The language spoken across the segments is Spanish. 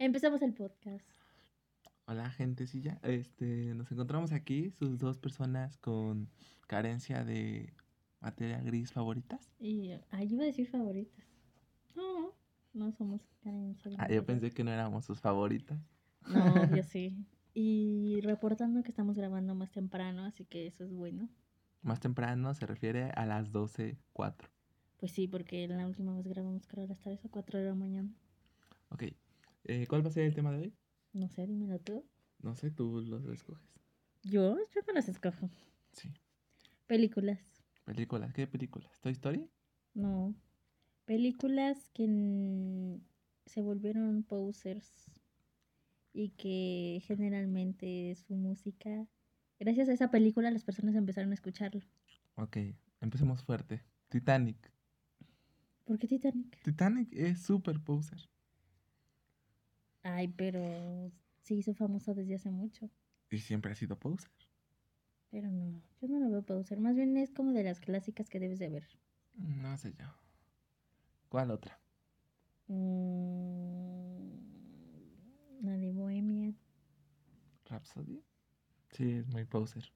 Empezamos el podcast. Hola, gentecilla. Este, nos encontramos aquí, sus dos personas con carencia de materia gris favoritas. Y ahí iba a decir favoritas. No, no somos carencia. de Ah, yo pensé que no éramos sus favoritas. No, yo sí. Y reportando que estamos grabando más temprano, así que eso es bueno. Más temprano se refiere a las 12.04. Pues sí, porque la última vez grabamos creo a las 3 o 4 de la mañana. Ok. Eh, ¿Cuál va a ser el tema de hoy? No sé, dímelo tú. No sé, tú los escoges. Yo, yo no las escojo. Sí. Películas. Películas. ¿Qué películas? ¿Toy Story? No. Películas que se volvieron posers y que generalmente su música, gracias a esa película las personas empezaron a escucharlo. Ok, empecemos fuerte. Titanic. ¿Por qué Titanic? Titanic es super poser. Ay, pero se hizo famoso desde hace mucho. Y siempre ha sido poser. Pero no, yo no lo veo poser. Más bien es como de las clásicas que debes de ver. No sé yo. ¿Cuál otra? Mm, la de Bohemia. Rhapsody. Sí, es muy poser.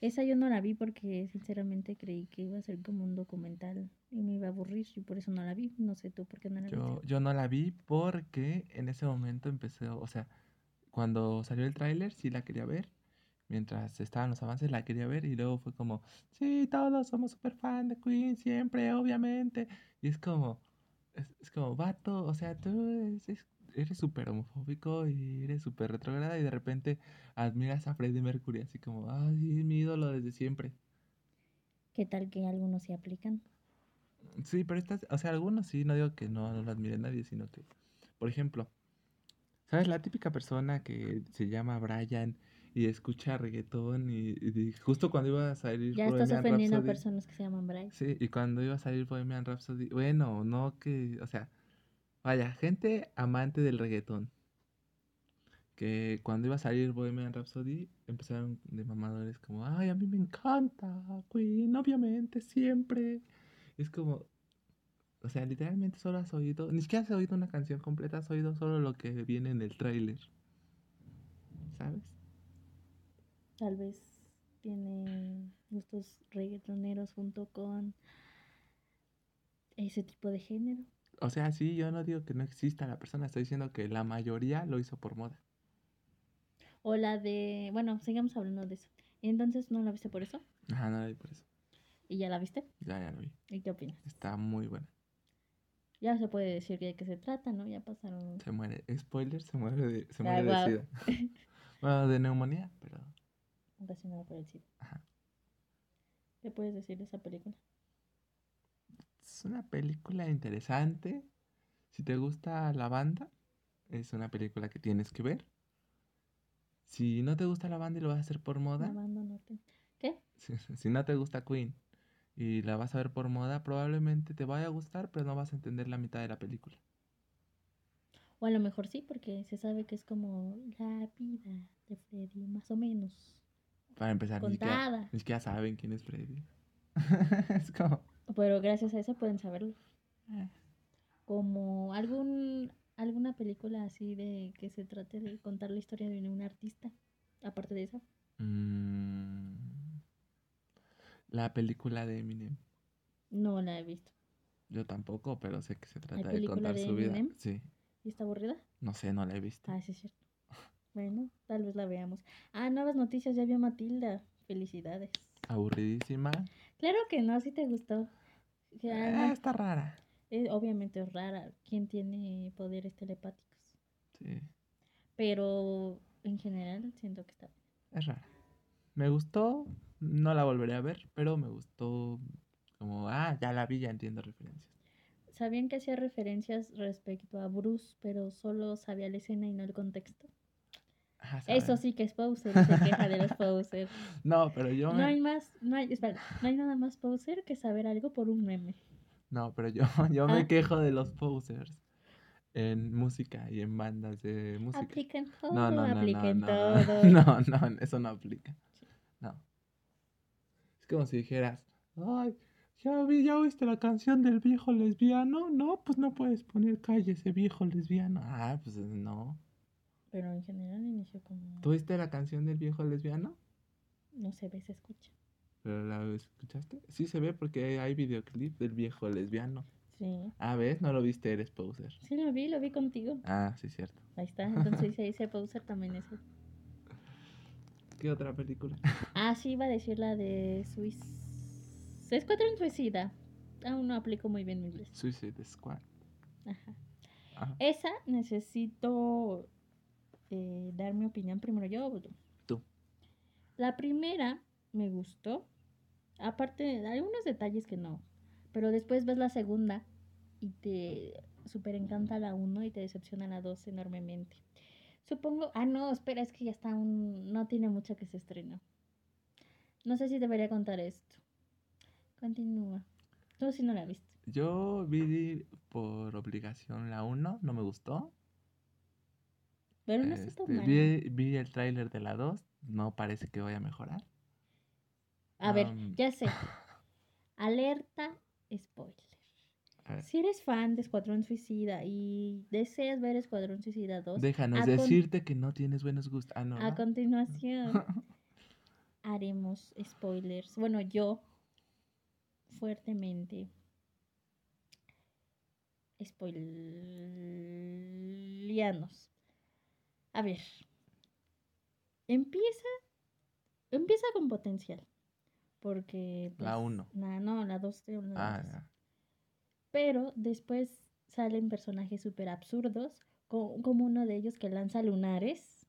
Esa yo no la vi porque sinceramente creí que iba a ser como un documental y me iba a aburrir y por eso no la vi. No sé tú por qué no la Yo, viste. yo no la vi porque en ese momento empezó, o sea, cuando salió el tráiler sí la quería ver. Mientras estaban los avances la quería ver y luego fue como, sí, todos somos súper fan de Queen, siempre, obviamente. Y es como, es, es como, vato, o sea, tú eres- es- eres súper homofóbico y eres súper retrógrada y de repente admiras a Freddie Mercury así como, ah, sí, es mi ídolo desde siempre. ¿Qué tal que algunos se aplican? Sí, pero estas, o sea, algunos sí, no digo que no, no lo admire nadie, sino que, por ejemplo, ¿sabes? La típica persona que se llama Brian y escucha reggaetón y, y justo cuando iba a salir Ya estás Bohemian ofendiendo a Rhapsody, personas que se llaman Bryce. sí, y cuando iba a salir Bohemian Rhapsody, bueno, no que, o sea, vaya, gente amante del reggaetón, que cuando iba a salir Bohemian Rhapsody empezaron de mamadores como, ay, a mí me encanta, Queen, obviamente, siempre. Es como, o sea, literalmente solo has oído, ni siquiera has oído una canción completa, has oído solo lo que viene en el tráiler. ¿Sabes? Tal vez tiene gustos reggaetoneros junto con ese tipo de género. O sea, sí, yo no digo que no exista la persona, estoy diciendo que la mayoría lo hizo por moda. O la de, bueno, sigamos hablando de eso. Entonces, ¿no la viste por eso? Ajá, no la vi por eso. ¿Y ya la viste? Ya, ya lo vi. ¿Y qué opinas? Está muy buena. Ya se puede decir de qué se trata, ¿no? Ya pasaron... Se muere, spoiler, se muere de, se Ay, muere de sida. bueno, de neumonía, pero ocasionado por el SIDA. ajá. ¿Qué puedes decir de esa película? Es una película interesante. Si te gusta la banda, es una película que tienes que ver. Si no te gusta la banda y lo vas a hacer por moda. ¿Qué? si, si no te gusta Queen y la vas a ver por moda, probablemente te vaya a gustar, pero no vas a entender la mitad de la película. O a lo mejor sí, porque se sabe que es como la vida de Freddy, más o menos. Para empezar, ni siquiera, Contada. ni siquiera saben quién es Freddy. es como... Pero gracias a eso pueden saberlo. eh, Como algún alguna película así de que se trate de contar la historia de un artista. Aparte de eso. mm, la película de Eminem. No la he visto. Yo tampoco, pero sé que se trata de contar de su vida. Sí, ¿Y está aburrida? no sé, no la he visto. Ah, sí es cierto. Bueno, tal vez la veamos. Ah, nuevas noticias, ya vio Matilda. Felicidades. Aburridísima. Claro que no, si te gustó. Ah, está rara. eh, obviamente es rara. ¿Quién tiene poderes telepáticos? Sí, Pero en general siento que está bien. es rara. Me gustó, no la volveré a ver, pero me gustó como, ah, ya la vi, ya entiendo referencias. ¿Sabían que hacía referencias respecto a Bruce, pero solo sabía la escena y no el contexto? Eso sí que es poser, se queja de los posers. No, pero yo No hay más, no hay, espera, no hay nada más poser que saber algo por un meme. No, pero yo, yo Ah. me quejo de los posers en música y en bandas de música. Apliquen todo, No, no, no, no, apliquen no, todo. no, no, eso no aplica. No. Es como si dijeras, ay, ¿Ya, vi, ¿Ya oíste la canción del viejo lesbiano? No, pues no puedes poner calle ese viejo lesbiano. Ah, pues no. Pero en general inició como... ¿Tú oíste la canción del viejo lesbiano? No se ve, se escucha. ¿Pero la escuchaste? Sí se ve porque hay videoclip del viejo lesbiano. Sí. Ah, ¿ves? No lo viste, eres poser. Sí, lo vi, lo vi contigo. Ah, sí, cierto. Ahí está, entonces se dice poser también ese. ¿Qué otra película? Ah, sí, iba a decir la de Swiss. Escuadrón Suicida. Aún no aplico muy bien mi inglés. Suicide Squad. Ajá. Ajá. Esa necesito eh, dar mi opinión primero yo o tú. Tú. La primera me gustó. Aparte de algunos detalles que no. Pero después ves la segunda y te super encanta la 1 y te decepciona la 2 enormemente. Supongo. Ah, no, espera, es que ya está un. No tiene mucho que se estrenó. No sé si debería contar esto. Continúa. Tú sí no la viste. Yo vi por obligación la 1, no me gustó. Pero no está tan Este, mala. vi, vi el tráiler de la 2, no parece que vaya a mejorar. A ver, ya sé. Alerta spoiler. Si eres fan de Escuadrón Suicida y deseas ver Escuadrón Suicida 2, déjanos decirte que no tienes buenos gustos. Ah, no. a ¿no? continuación haremos spoilers. Bueno, yo fuertemente spoileanos. A ver. Empieza empieza con potencial. Porque La pues, uno. nah, no, la 2 Ah, ya. pero después salen personajes súper absurdos, co- como uno de ellos que lanza lunares.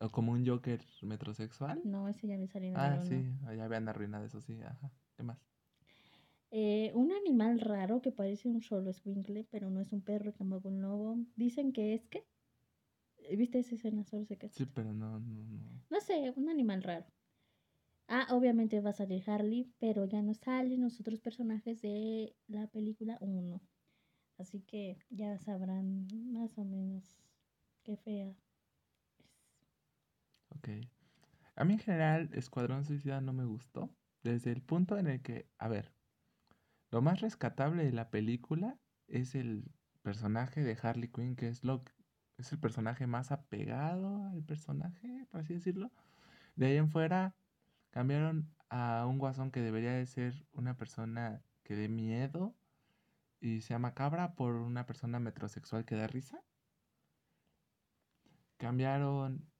O como un Joker metrosexual. No, ese ya me salió Ah, uno. sí, ya habían arruinado eso, sí. Ajá. ¿Qué más? Eh, un animal raro que parece un solo escuincle, pero no es un perro, tampoco un lobo. Dicen que es que. ¿Viste esa escena? Solo es. Sí, pero no, no, no. No sé, un animal raro. Ah, obviamente va a salir Harley, pero ya no salen los otros personajes de la película 1. Así que ya sabrán más o menos qué fea es. Ok. A mí en general, Escuadrón Suicida no me gustó. Desde el punto en el que, a ver, lo más rescatable de la película es el personaje de Harley Quinn, que es lo es el personaje más apegado al personaje, por así decirlo. De ahí en fuera cambiaron a un guasón que debería de ser una persona que dé miedo y sea macabra por una persona metrosexual que da risa. Cambiaron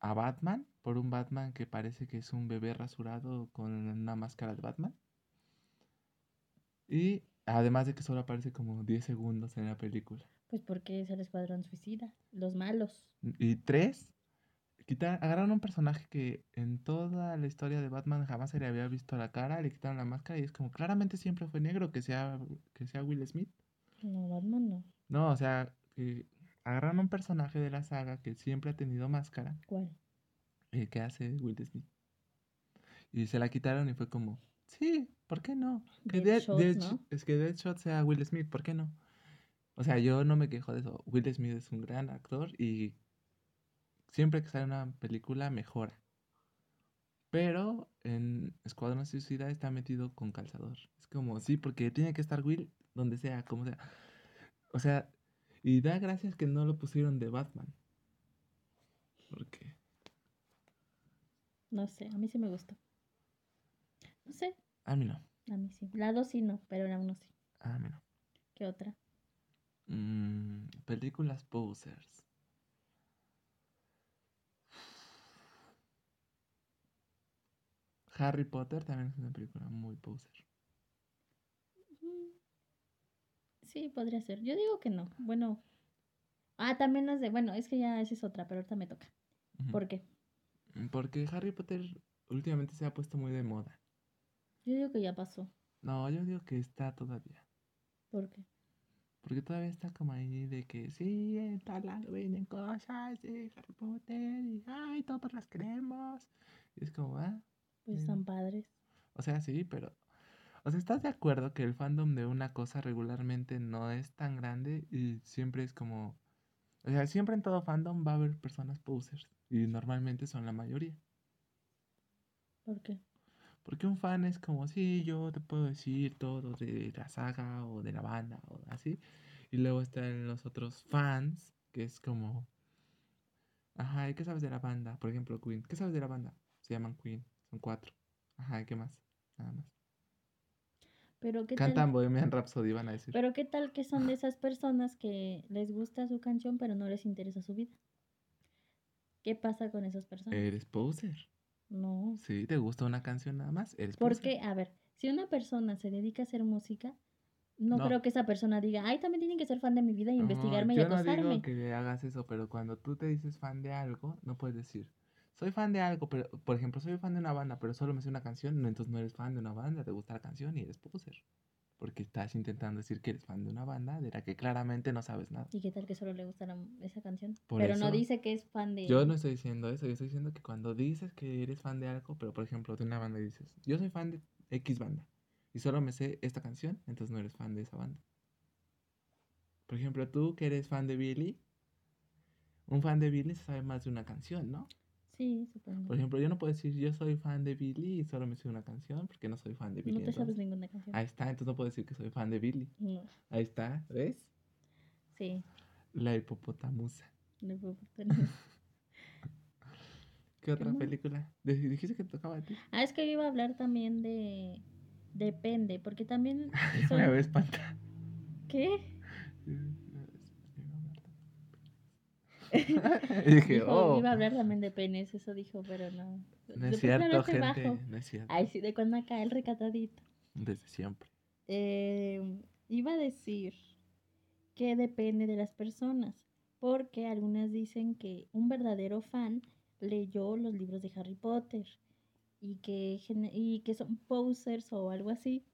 a Batman por un Batman que parece que es un bebé rasurado con una máscara de Batman. Y además de que solo aparece como 10 segundos en la película. Pues porque es el escuadrón suicida, los malos. Y tres, quitar, agarraron un personaje que en toda la historia de Batman jamás se le había visto la cara, le quitaron la máscara y es como claramente siempre fue negro que sea, que sea Will Smith. No, Batman no. No, o sea, que agarraron un personaje de la saga que siempre ha tenido máscara, ¿Cuál? el que hace Will Smith. Y se la quitaron y fue como, sí, ¿por qué no? Que Dead- Deadshot, Deadsh- ¿no? Es que Deadshot sea Will Smith, ¿por qué no? O sea, yo no me quejo de eso. Will Smith es un gran actor y siempre que sale una película mejora. Pero en Escuadrón Suicida está metido con calzador. Es como, sí, porque tiene que estar Will donde sea, como sea. O sea, y da gracias que no lo pusieron de Batman. Porque, No sé, a mí sí me gustó. No sé, a mí no. a mí sí. La 2 sí no, pero la 1 sí. A mí no. ¿Qué otra? Mm, películas posers. Harry Potter también es una película muy poser. Mm, Sí, podría ser. Yo digo que no. Bueno. Ah, también las de. Bueno, es que ya esa es otra, pero ahorita me toca. ¿Por qué? Porque Harry Potter últimamente se ha puesto muy de moda. Yo digo que ya pasó. No, yo digo que está todavía. ¿Por qué? Porque todavía está como ahí de que sí, en tal lado vienen cosas de Harry Potter y ay, todos las queremos. Y es como, ah, Pues Mm. están padres. O sea, sí, pero. O sea, ¿estás de acuerdo que el fandom de una cosa regularmente no es tan grande y siempre es como. O sea, siempre en todo fandom va a haber personas posers y normalmente son la mayoría. ¿Por qué? Porque un fan es como, sí, yo te puedo decir todo de la saga o de la banda o así. Y luego están los otros fans, que es como, ajá, ¿y qué sabes de la banda? Por ejemplo, Queen. ¿Qué sabes de la banda? Se llaman Queen, son cuatro. Ajá, ¿y qué más? Nada más. Pero qué Cantan tal, Bohemian Rhapsody, van a decir. pero qué tal que son de esas personas que les gusta su canción pero no les interesa su vida. ¿Qué pasa con esas personas? Eres poser. No. Sí, te gusta una canción nada más, eres. Porque, a ver, si una persona se dedica a hacer música, no, No. creo que esa persona diga, ay, también tienen que ser fan de mi vida y No, investigarme y yo no acosarme. digo que hagas eso, pero cuando tú te dices fan de algo, no puedes decir, soy fan de algo, pero, por ejemplo, soy fan de una banda, pero solo me sé una canción, no, entonces no eres fan de una banda, te gusta la canción y eres poser. Porque estás intentando decir que eres fan de una banda de la que claramente no sabes nada. ¿Y qué tal que solo le gusta la- esa canción? Por pero no dice que es fan de... Yo no estoy diciendo eso, yo estoy diciendo que cuando dices que eres fan de algo, pero por ejemplo de una banda y dices, yo soy fan de X banda y solo me sé esta canción, entonces no eres fan de esa banda. Por ejemplo, tú que eres fan de Billy, un fan de Billy se sabe más de una canción, ¿no? Sí, supongo. Por ejemplo, yo no puedo decir yo soy fan de Billy y solo me sé una canción porque no soy fan de Billy. no te sabes ninguna canción. Ahí está, entonces no puedo decir que soy fan de Billy. No. Ahí está, ¿ves? Sí, La hipopotamusa. puedo pertenecer. ¿Qué otra película? Dij- Dijiste que tocaba a ti. Ah, es que iba a hablar también de... Depende, porque también... Me había espantado. ¿Qué? Y dije, Dijo, oh, Iba a hablar también de penes, eso dijo, pero no. no es cierto, gente, bajo. no es cierto. Ay, sí, de cuando acá el recatadito. Desde siempre. Eh, iba a decir que depende de las personas, porque algunas dicen que un verdadero fan leyó los libros de Harry Potter y que, y que son posers o algo así,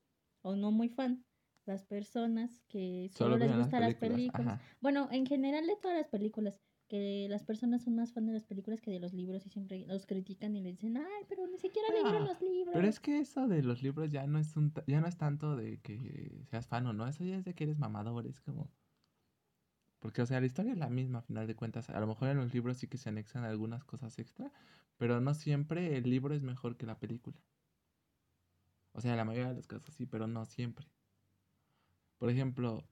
o no muy fan, las personas que solo, Solo les las gustan las películas, películas. ajá. Bueno, en general de todas las películas, que las personas son más fan de las películas que de los libros y siempre los critican y le dicen, ay, pero ni siquiera leyeron Ah, los libros. Pero es que eso de los libros ya no es un ya no es tanto de que seas fan o no, eso ya es de que eres mamador, es como porque o sea, la historia es la misma a final de cuentas. A lo mejor en los libros sí que se anexan algunas cosas extra, pero no siempre el libro es mejor que la película. O sea, en la mayoría de los casos sí, pero no siempre. Por ejemplo,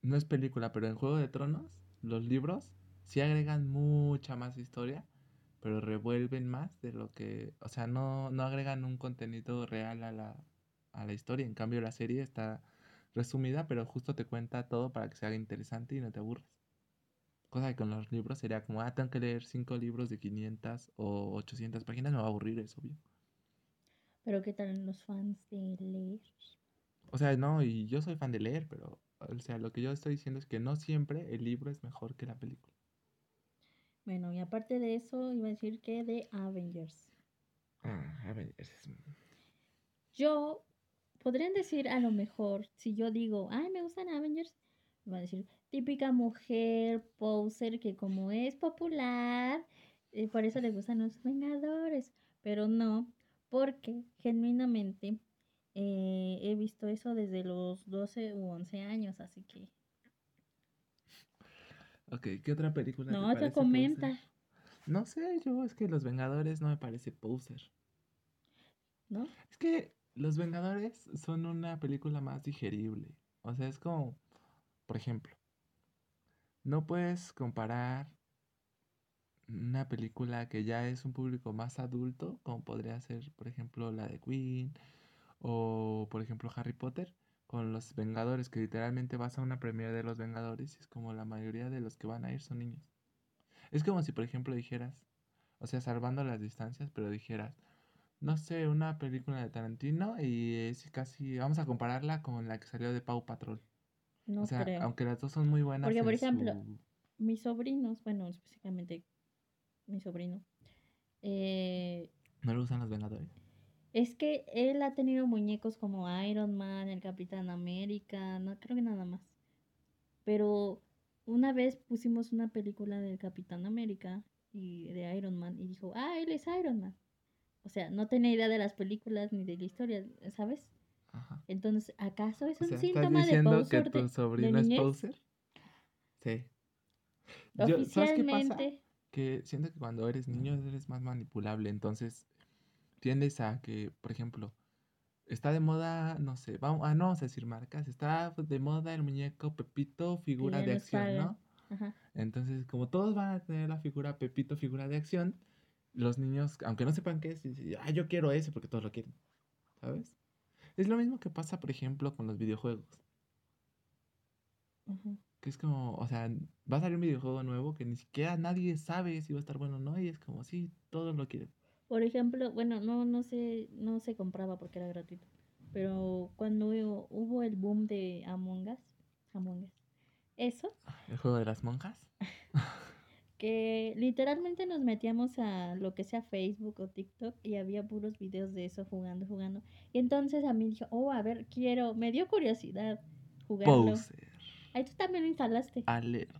no es película, pero en Juego de Tronos, los libros sí agregan mucha más historia, pero revuelven más de lo que, o sea, no, no agregan un contenido real a la, a la historia. En cambio, la serie está resumida, pero justo te cuenta todo para que se haga interesante y no te aburras. Cosa que con los libros sería como, ah, tengo que leer cinco libros de 500 o 800 páginas, me va a aburrir, es obvio. Pero ¿qué tal los fans de leer? O sea, no, y yo soy fan de leer, pero, o sea, lo que yo estoy diciendo es que no siempre el libro es mejor que la película. Bueno, y aparte de eso, iba a decir que de Avengers. Ah, a ver, ese es... Yo, podrían decir a lo mejor, si yo digo, ay, me gustan Avengers, van a decir, típica mujer poser que como es popular, eh, por eso le gustan los Vengadores. Pero no, porque genuinamente eh, he visto eso desde los 12 u 11 años, así que... Ok, ¿qué otra película te No, te comenta. poser? No sé, yo es que Los Vengadores no me parece poser. ¿No? Es que Los Vengadores son una película más digerible. O sea, es como, por ejemplo, no puedes comparar una película que ya es un público más adulto, como podría ser, por ejemplo, la de Queen o, por ejemplo, Harry Potter, con Los Vengadores, que literalmente vas a una premiere de Los Vengadores y es como la mayoría de los que van a ir son niños. Es como si, por ejemplo, dijeras, o sea, salvando las distancias, pero dijeras, no sé, una película de Tarantino y es casi, vamos a compararla con la que salió de Pau Patrol. No o sea, creo. aunque las dos son muy buenas. Porque, por ejemplo, su- mis sobrinos, bueno, específicamente mi sobrino, eh, ¿No le gustan los Vengadores? Es que él ha tenido muñecos como Iron Man, el Capitán América, no creo que nada más. Pero una vez pusimos una película del Capitán América y de Iron Man y dijo, ah, él es Iron Man. O sea, no tenía idea de las películas ni de la historia, ¿sabes? Ajá. Entonces, ¿acaso es O un sea, ¿estás síntoma de diciendo que poser tu de, de sobrino es poser? Sí. Yo- ¿Sabes qué pasa? Que siento que cuando eres niño eres más manipulable, entonces tiendes a que, por ejemplo, está de moda, no sé, vamos, ah, no vamos a decir marcas, está de moda el muñeco Pepito, figura de acción. ¿no? Ajá. Entonces, como todos van a tener la figura Pepito, figura de acción, los niños, aunque no sepan qué es, dicen, ah, yo quiero ese porque todos lo quieren, ¿sabes? Es lo mismo que pasa, por ejemplo, con los videojuegos. Que es como, o sea, va a salir un videojuego nuevo que ni siquiera nadie sabe si va a estar bueno o no, y es como, sí, todos lo quieren. Por ejemplo, bueno, no, no sé, no se compraba porque era gratuito. Pero cuando hubo, hubo el boom de Among Us, Among Us, eso, El juego de las monjas. que literalmente nos metíamos a lo que sea Facebook o TikTok y había puros videos de eso jugando, jugando. Y entonces a mí dije, oh, a ver, quiero, me dio curiosidad jugarlo. Poser. Ahí tú también lo instalaste. Alert.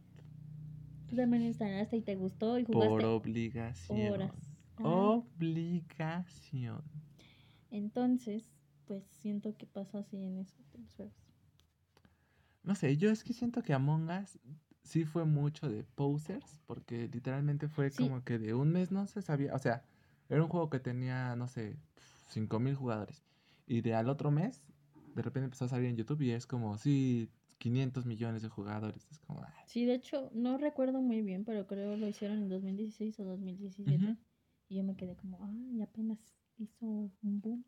Tú también lo instalaste y te gustó y Por jugaste obligación. horas. Obligación. Entonces, pues siento que pasa así en eso de los juegos. No sé, yo es que siento que Among Us sí fue mucho de posers, porque literalmente fue Sí. como que de un mes no se sabía, o sea, era un juego que tenía, no sé, 5000 jugadores. Y de al otro mes, de repente empezó a salir en YouTube y es como, sí, 500 millones de jugadores. Es como, ah, Sí, de hecho, no recuerdo muy bien, pero creo lo hicieron en 2016 o 2017. Ujú. Y yo me quedé como, ay, apenas hizo un boom.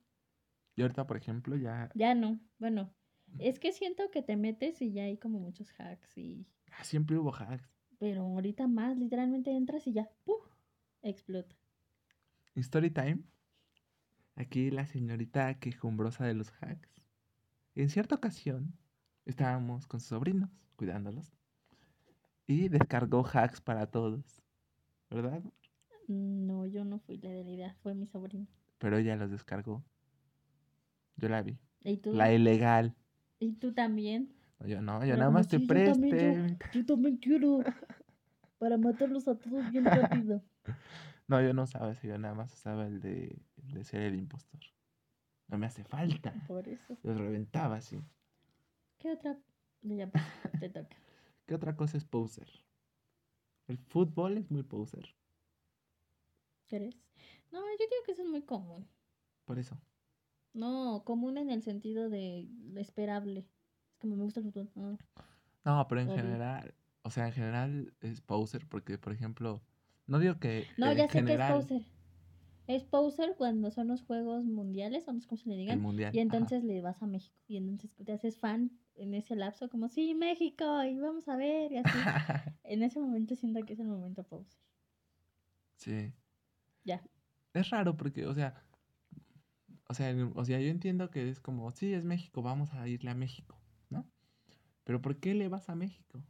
Y ahorita, por ejemplo, ya Ya no, bueno, es que siento que te metes y ya hay como muchos hacks y... ah, siempre hubo hacks. Pero ahorita más, literalmente entras y ya, ¡pum! Explota. Story Time, aquí la señorita quejumbrosa de los hacks. En cierta ocasión, estábamos con sus sobrinos, cuidándolos, y descargó hacks para todos, ¿verdad? No, yo no fui la de la idea, fue mi sobrino. Pero ella los descargó. Yo la vi. ¿Y tú? La ilegal. ¿Y tú también? No, yo no, yo Pero nada más te "Sí, yo también, presté. Yo también quiero. Para matarlos a todos bien rápido. No, yo no usaba eso, yo nada más usaba el de, el de ser el impostor. No me hace falta. Por eso. Los reventaba así. ¿Qué otra? Ya te toca. ¿Qué otra cosa es poser? El fútbol es muy poser. ¿Crees? No, yo digo que eso es muy común. Por eso. No, común en el sentido de esperable. Es como me gusta el fútbol. ah. No, pero en Obvio. general, o sea, en general es poser porque, por ejemplo, no digo que No, ya sé general que es poser. Es poser cuando son los juegos mundiales, o no sé cómo se le el digan. mundial. Y ajá. entonces le vas a México. Y entonces te haces fan en ese lapso, como, sí, México, y vamos a ver, y así. en ese momento siento que es el momento poser. sí. Ya. Es raro porque, o sea, o sea, o sea, yo entiendo que es como, sí, es México, vamos a irle a México, ¿no? Pero ¿por qué le vas a México?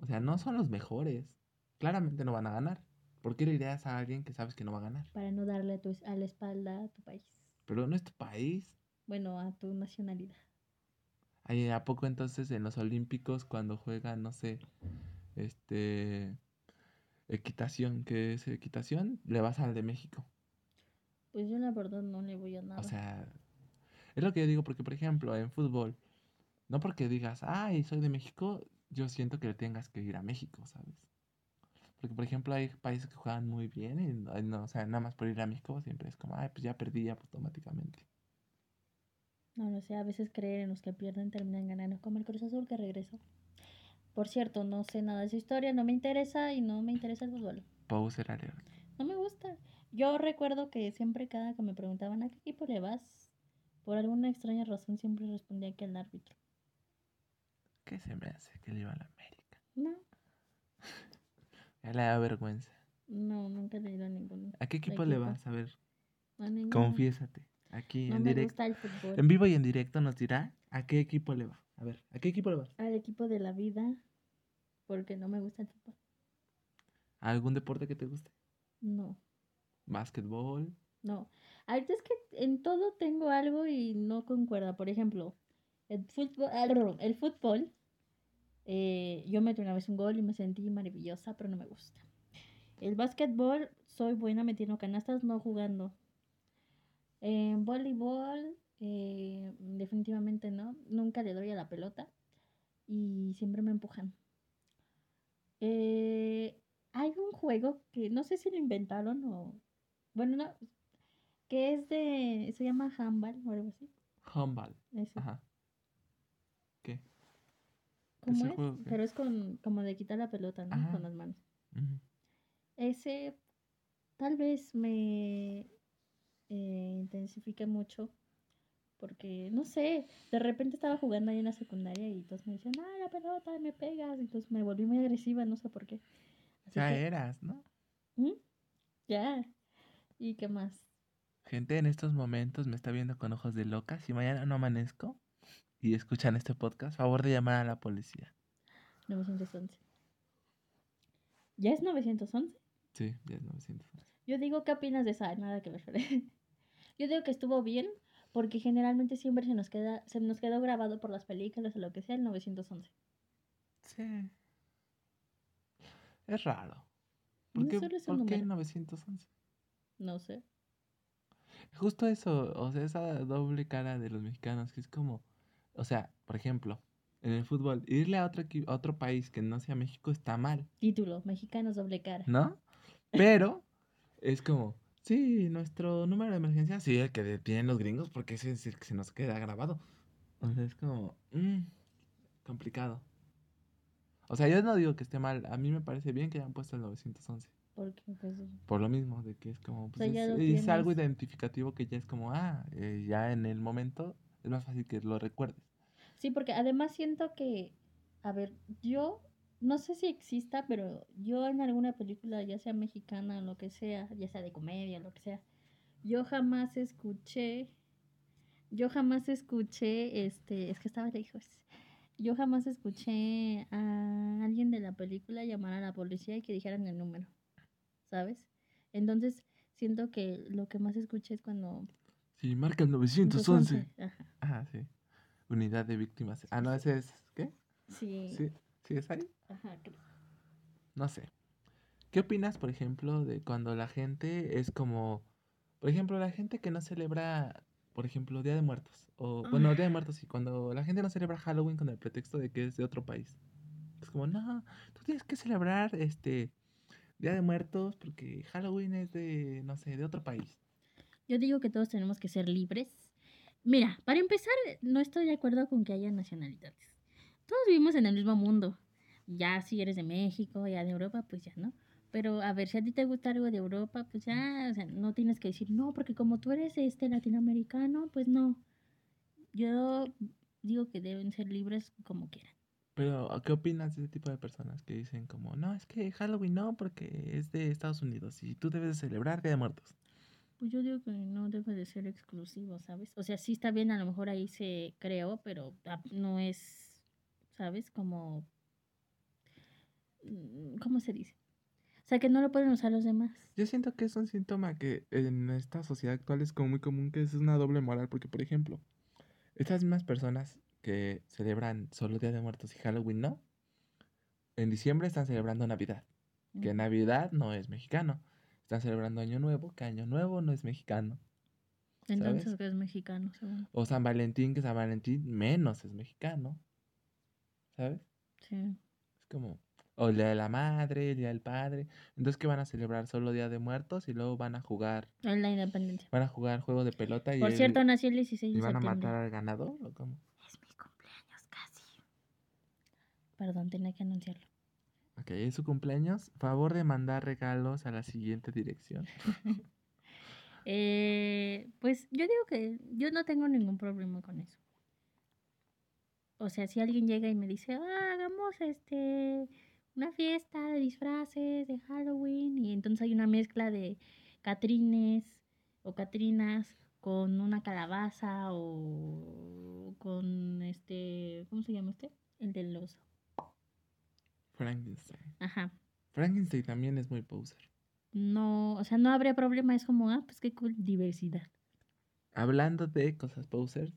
O sea, no son los mejores. Claramente no van a ganar. ¿Por qué le irías a alguien que sabes que no va a ganar? Para no darle a, tu, a la espalda a tu país. Pero no es tu país. Bueno, a tu nacionalidad. Ay, ¿A poco entonces en los Olímpicos cuando juegan, no sé, este, equitación, que es equitación, le vas al de México? Pues yo la verdad no le voy a nada. O sea, es lo que yo digo porque, por ejemplo, en fútbol, no porque digas, ay, soy de México, yo siento que le tengas que ir a México, ¿sabes? Porque, por ejemplo, hay países que juegan muy bien y, no- no, o sea, nada más por ir a México siempre es como, ay, pues ya perdí ya automáticamente. No lo sé, a veces creer en los que pierden terminan ganando, como el Cruz Azul que regresó. Por cierto, no sé nada de su historia, no me interesa y no me interesa el fútbol. Poser alert. No me gusta. Yo recuerdo que siempre cada que me preguntaban a qué equipo le vas, por alguna extraña razón siempre respondía que al árbitro. ¿Qué se me hace que le iba a la América? No, le da vergüenza. no, nunca le he ido a ningún. ¿A qué equipo le vas? A ver, A ninguno. confiésate. Aquí No en me directo. gusta el fútbol. En vivo y en directo nos dirá a qué equipo le va. A ver, ¿a qué equipo le vas? Al equipo de la vida, porque no me gusta el fútbol. ¿A algún deporte que te guste? No, Básquetbol. no. Ahorita es que en todo tengo algo y no concuerda. Por ejemplo, el fútbol, ah, el fútbol eh, yo metí una vez un gol y me sentí maravillosa, pero no me gusta. El básquetbol, soy buena metiendo canastas, no jugando. En voleibol, eh, definitivamente no. Nunca le doy a la pelota y siempre me empujan. Eh, hay un juego que no sé si lo inventaron o... Bueno, no. Que es de. Se llama handball o algo así. Humble. Ese. Ajá. ¿Qué? ¿Cómo ese es? juego Pero es con como de quitar la pelota, ¿no? Ajá. Con las manos. Ese tal vez me eh, intensifique mucho porque, no sé, de repente estaba jugando ahí en la secundaria y todos me decían, ah, la pelota, me pegas. Y entonces me volví muy agresiva, no sé por qué. Así Ya que, eras, ¿no? ¿Mm? Ya. ¿Y qué más? Gente en estos momentos me está viendo con ojos de loca. Si mañana no amanezco y escuchan este podcast, favor de llamar a la policía. 911. ¿Ya es 911? Sí, ya es 911. Yo digo, ¿qué opinas de esa? Nada que ver. Yo digo que estuvo bien porque generalmente siempre se nos queda, se nos quedó grabado por las películas o lo que sea el 911. Sí. Es raro. ¿Por No qué, solo es un por qué número. 911? No sé. Justo eso, o sea, esa doble cara de los mexicanos, que es como, o sea, por ejemplo, en el fútbol, irle a otro, a otro país que no sea México está mal, Título, Mexicanos doble cara. ¿no? Pero es como, sí, nuestro número de emergencia, sí, el que tienen los gringos, porque ese es el que se nos queda grabado. O sea, es como, mm, complicado. O sea, yo no digo que esté mal, a mí me parece bien que hayan puesto el 911. Porque pues Por lo mismo, de que es como, pues es, algo identificativo que ya es como, ah, eh, ya en el momento es más fácil que lo recuerdes. Sí, porque además siento que, a ver, yo no sé si exista, pero yo en alguna película, ya sea mexicana o lo que sea, ya sea de comedia o lo que sea, yo jamás escuché, yo jamás escuché, este, es que estaba lejos, yo jamás escuché a alguien de la película llamar a la policía y que dijeran el número, ¿sabes? Entonces siento que lo que más escuché es cuando... Sí, marca el 911. 911, Ajá, sí. Unidad de víctimas. Ah, no, ese es, ¿qué? sí, Sí, ¿sí es ahí? ajá, creo. No sé. ¿Qué opinas, por ejemplo, de cuando la gente es como, por ejemplo, la gente que no celebra, por ejemplo, Día de Muertos? O, bueno, Día de Muertos sí, cuando la gente no celebra Halloween con el pretexto de que es de otro país. Es como, no, tú tienes que celebrar este Día de Muertos porque Halloween es de, no sé, de otro país. Yo digo que todos tenemos que ser libres. Mira, para empezar, no estoy de acuerdo con que haya nacionalidades. Todos vivimos en el mismo mundo. Ya si eres de México, ya de Europa, pues ya no. Pero a ver, si a ti te gusta algo de Europa, pues ya, o sea, no tienes que decir, no, porque como tú eres este latinoamericano, pues no. Yo digo que deben ser libres como quieran. Pero, ¿qué opinas de ese tipo de personas que dicen como, no, es que Halloween no, porque es de Estados Unidos y tú debes de celebrar Día de Muertos? Pues yo digo que no debe de ser exclusivo, ¿sabes? O sea, sí está bien, a lo mejor ahí se creó, pero ah, no es, ¿sabes? Como... mm, ¿Cómo se dice? O sea, que no lo pueden usar los demás. Yo siento que es un síntoma que en esta sociedad actual es como muy común que es una doble moral, porque por ejemplo, estas mismas personas que celebran solo Día de Muertos y Halloween no, en diciembre están celebrando Navidad, que. Navidad no es mexicano. Están celebrando Año Nuevo, que Año Nuevo no es mexicano. Entonces, ¿sabes? que es mexicano, según. O San Valentín, que San Valentín menos es mexicano. ¿Sabes? Sí. Es como, o el Día de la Madre, el Día del Padre. Entonces, que van a celebrar solo Día de Muertos y luego van a jugar, Es la independencia. van a jugar juego de pelota y, Por el- cierto, nací el 16 y de van a septiembre. matar al ganador. ¿o cómo? Es mi cumpleaños casi. Perdón, tenía que anunciarlo. Ok, es su cumpleaños. Favor de mandar regalos a la siguiente dirección. Eh, pues yo digo que yo no tengo ningún problema con eso. O sea, si alguien llega y me dice, ah, hagamos este una fiesta de disfraces de Halloween y entonces hay una mezcla de catrines o catrinas con una calabaza o con este, ¿cómo se llama este? El del oso. Frankenstein. Ajá. Frankenstein también es muy poser. No, o sea, no habría problema, es como, ah, pues qué cool, diversidad. Hablando de cosas poser,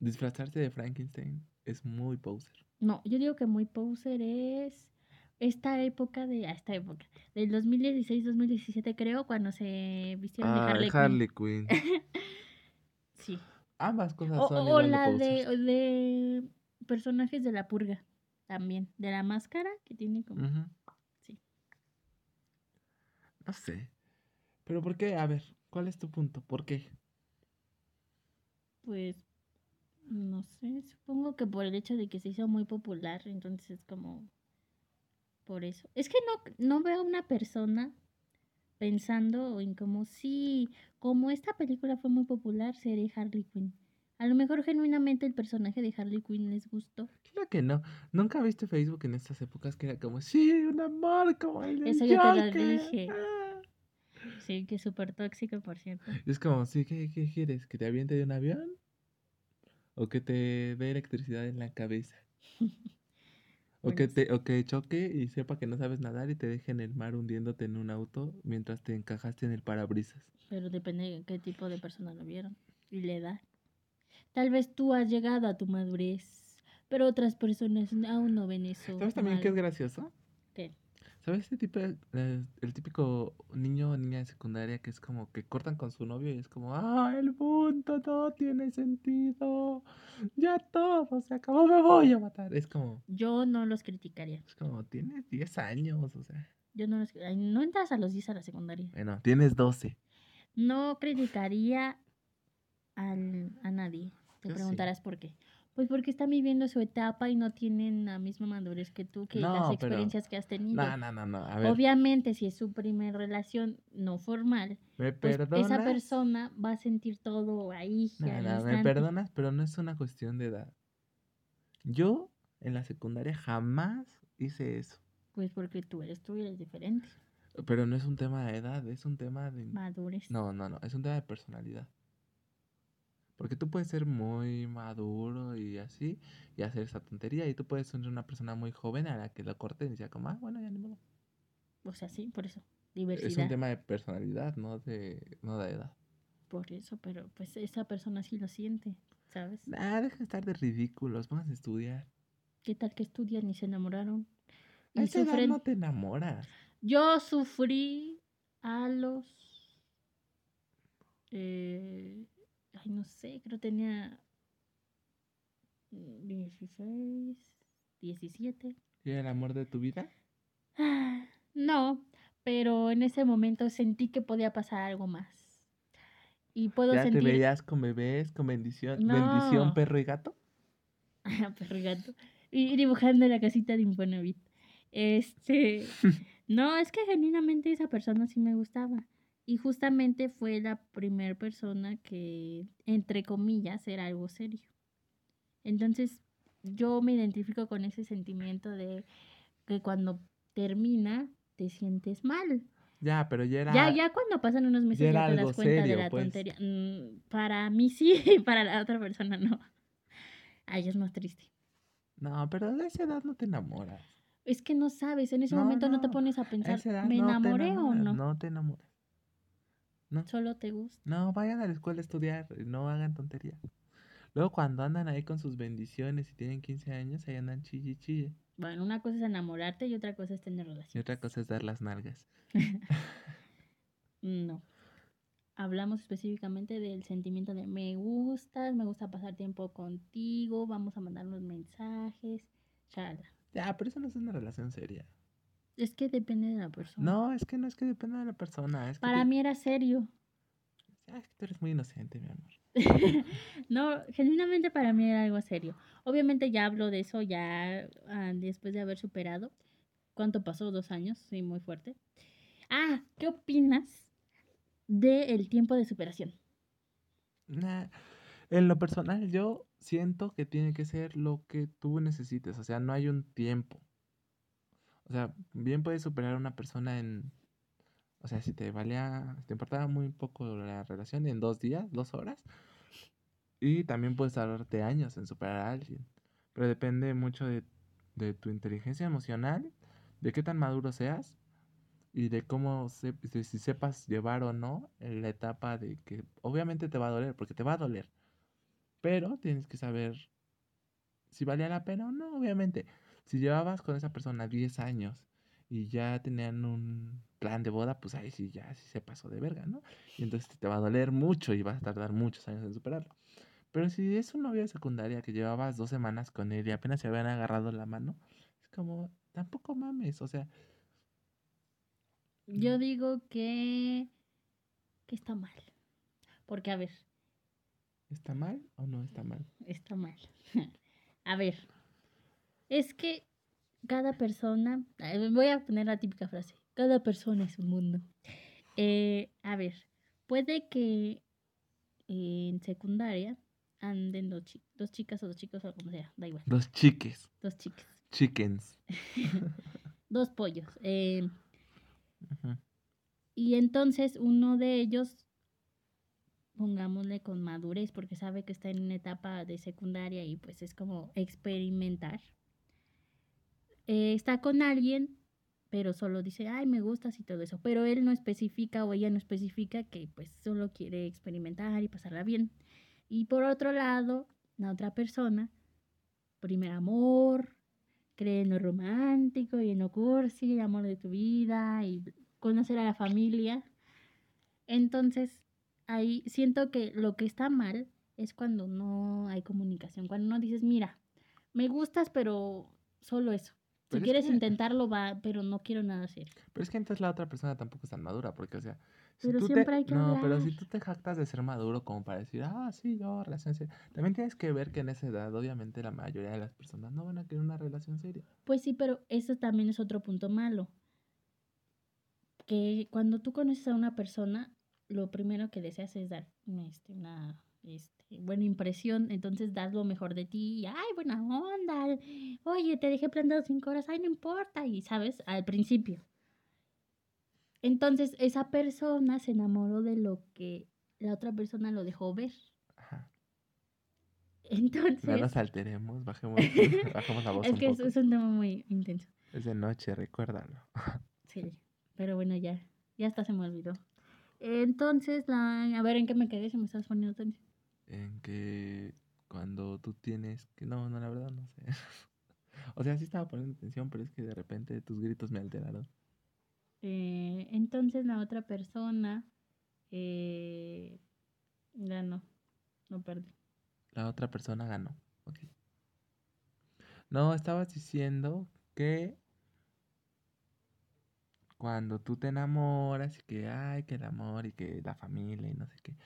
disfrazarse de Frankenstein es muy poser. No, yo digo que muy poser es esta época de, ah, esta época, del 2016-2017 creo, cuando se vistieron de Ah, Harley, Harley Quinn. Sí. Ambas cosas O, son o la de de, de personajes de la purga también, de la máscara que tiene como... Sí. No sé. Pero ¿por qué? A ver, ¿Cuál es tu punto? ¿Por qué? Pues, no sé, supongo que por el hecho de que se hizo muy popular, entonces es como por eso. Es que no, no veo a una persona pensando en como si, como esta película fue muy popular, seré Harley Quinn. A lo mejor genuinamente el personaje de Harley Quinn les gustó. Claro que no. Nunca viste Facebook en estas épocas que era como, sí, un amor como el Eso yo te lo dije. ah". Sí, que es súper tóxico, por cierto. Es como, sí, ¿qué, qué quieres? ¿Que te aviente de un avión? ¿O que te dé electricidad en la cabeza? O Bueno, que, te, o que choque y sepa que no sabes nadar y te deje en el mar hundiéndote en un auto mientras te encajaste en el parabrisas. Pero depende de qué tipo de persona lo vieron y la edad. Tal vez tú has llegado a tu madurez, pero otras personas aún no ven eso. ¿Sabes también qué es gracioso? ¿Qué? ¿Sabes este tipo, el típico niño o niña de secundaria que es como que cortan con su novio y es como, ah, el mundo no tiene sentido, ya todo se acabó, me voy a matar. Es como, Yo no los criticaría. es como, tienes 10 años, o sea, Yo no los no entras a los 10 a la secundaria. bueno, tienes 12. No criticaría al- a nadie. Te Yo sí. preguntarás por qué. Pues porque están viviendo su etapa y no tienen la misma madurez que tú, que No, las pero- experiencias que has tenido. No, no, no, no, a ver, Obviamente, si es su primer relación no formal, ¿me pues esa persona va a sentir todo ahí. No, no, me perdonas, pero no es una cuestión de edad. Yo en la secundaria jamás hice eso. Pues porque tú eres tú y eres diferente. Pero no es un tema de edad, es un tema de... Madurez. No, no, no, es un tema de personalidad. Porque tú puedes ser muy maduro y así, y hacer esa tontería, y tú puedes ser una persona muy joven a la que lo corten y sea como, ah, bueno, ya ni modo. O sea, sí, por eso. Es un Diversidad. tema de personalidad, no de, no de edad. Por eso, pero pues esa persona sí lo siente, ¿sabes? Ah, deja de estar de ridículos, vamos a estudiar. ¿Qué tal que estudian y se enamoraron? A Y esa edad no te enamoras. Yo sufrí a los. eh, ay, no sé, creo tenía. mm, 16, 17. ¿Y el amor de tu vida? Ah, No, pero en ese momento sentí que podía pasar algo más. Y puedo ¿Ya sentir. te veías con bebés, con bendición, bendición, perro y gato? perro y gato. Y dibujando la casita de Infonavit. Este. no, es que genuinamente esa persona sí me gustaba. Y justamente fue la primera persona que, entre comillas, era algo serio. Entonces, yo me identifico con ese sentimiento de que cuando termina, te sientes mal. Ya, pero ya era... Ya, ya cuando pasan unos meses ya, te das cuenta serio, de la pues. tontería. Mm, para mí sí, para la otra persona no. Ay, es más triste. No, pero de esa edad no te enamoras. Es que no sabes, en ese No, momento no, te pones a pensar, ¿me no enamoré o no? No te enamoras. No. Solo te gusta. No, vayan a la escuela a estudiar, y no hagan tonterías. Luego cuando andan ahí con sus bendiciones y tienen 15 años, ahí andan chille chille. Bueno, una cosa es enamorarte y otra cosa es tener Y relación. otra cosa es dar las nalgas. No. Hablamos específicamente del sentimiento de me gustas, me gusta pasar tiempo contigo, vamos a mandarnos mensajes, chala. Ya, pero eso no es una relación seria. Es que depende de la persona. No, es que no es que dependa de la persona. Es que Para te- mí era serio. Ah, es que tú eres muy inocente, mi amor. no, genuinamente para mí era algo serio. Obviamente ya hablo de eso ya ah, después de haber superado. ¿Cuánto pasó? Dos años, sí, muy fuerte. Ah, ¿qué opinas del tiempo de superación? Nah, En lo personal, yo siento que tiene que ser lo que tú necesites. O sea, no hay un tiempo. O sea, bien puedes superar a una persona en. O sea, si te valía. Si te importaba muy poco la relación en dos días, dos horas. Y también puedes tardarte años en superar a alguien. Pero depende mucho de, de tu inteligencia emocional, de qué tan maduro seas y de cómo se, si sepas llevar o no en la etapa de que obviamente te va a doler, porque te va a doler. Pero tienes que saber si valía la pena o no, obviamente. Si llevabas con esa persona 10 años y ya tenían un plan de boda, pues ahí sí, ya sí se pasó de verga, ¿no? Y entonces te va a doler mucho y vas a tardar muchos años en superarlo. Pero si es un novio de secundaria que llevabas dos semanas con él y apenas se habían agarrado la mano, es como, tampoco mames, o sea, Yo digo que que está mal. Porque, a ver, ¿Está mal o no está mal? está mal. a ver, es que cada persona, voy a poner la típica frase, cada persona es un mundo. Eh, a ver, puede que en secundaria anden dos, chi- dos chicas o dos chicos o como sea, da igual, Dos chiques. dos chicas, Chickens. dos pollos. eh, y entonces uno de ellos, pongámosle con madurez, porque sabe que está en una etapa de secundaria y pues es como experimentar. Eh, está con alguien, pero solo dice, ay, me gustas y todo eso. Pero él no especifica o ella no especifica que pues solo quiere experimentar y pasarla bien. Y por otro lado, la otra persona, primer amor, cree en lo romántico y en lo cursi, el amor de tu vida y conocer a la familia. Entonces, ahí siento que lo que está mal es cuando no hay comunicación, cuando no dices, mira, me gustas, pero solo eso. Si Pero quieres que- intentarlo, va, pero no quiero nada serio. Pero es que entonces la otra persona tampoco es tan madura, porque, o sea, si Pero tú te- siempre hay que No, pero si tú te jactas de ser maduro como para decir, ah, sí, yo, relación seria, también tienes que ver que en esa edad, obviamente, la mayoría de las personas no van a querer una relación seria. Pues sí, pero eso también es otro punto malo. Que cuando tú conoces a una persona, lo primero que deseas es dar este, una este, buena impresión. Entonces das lo mejor de ti. Y, ay, buena onda. Oye, te dejé plantado cinco horas. Ay, no importa. Y sabes, al principio. Entonces esa persona se enamoró de lo que la otra persona lo dejó ver. Ajá. Entonces, No nos alteremos, bajemos, bajemos la voz es un que es, poco. es un tema muy intenso. Es de noche, recuérdalo. Sí, pero bueno, ya, ya hasta se me olvidó. Entonces, la, a ver, ¿en qué me quedé? Si me estás poniendo atención. En que cuando tú tienes que... No, no, la verdad no sé. O sea, sí estaba poniendo atención, pero es que de repente tus gritos me alteraron. Eh, entonces, la otra persona eh, ganó, no perdí. La otra persona ganó. Ok. No, estabas diciendo que cuando tú te enamoras y que ay, que el amor y que la familia y no sé qué.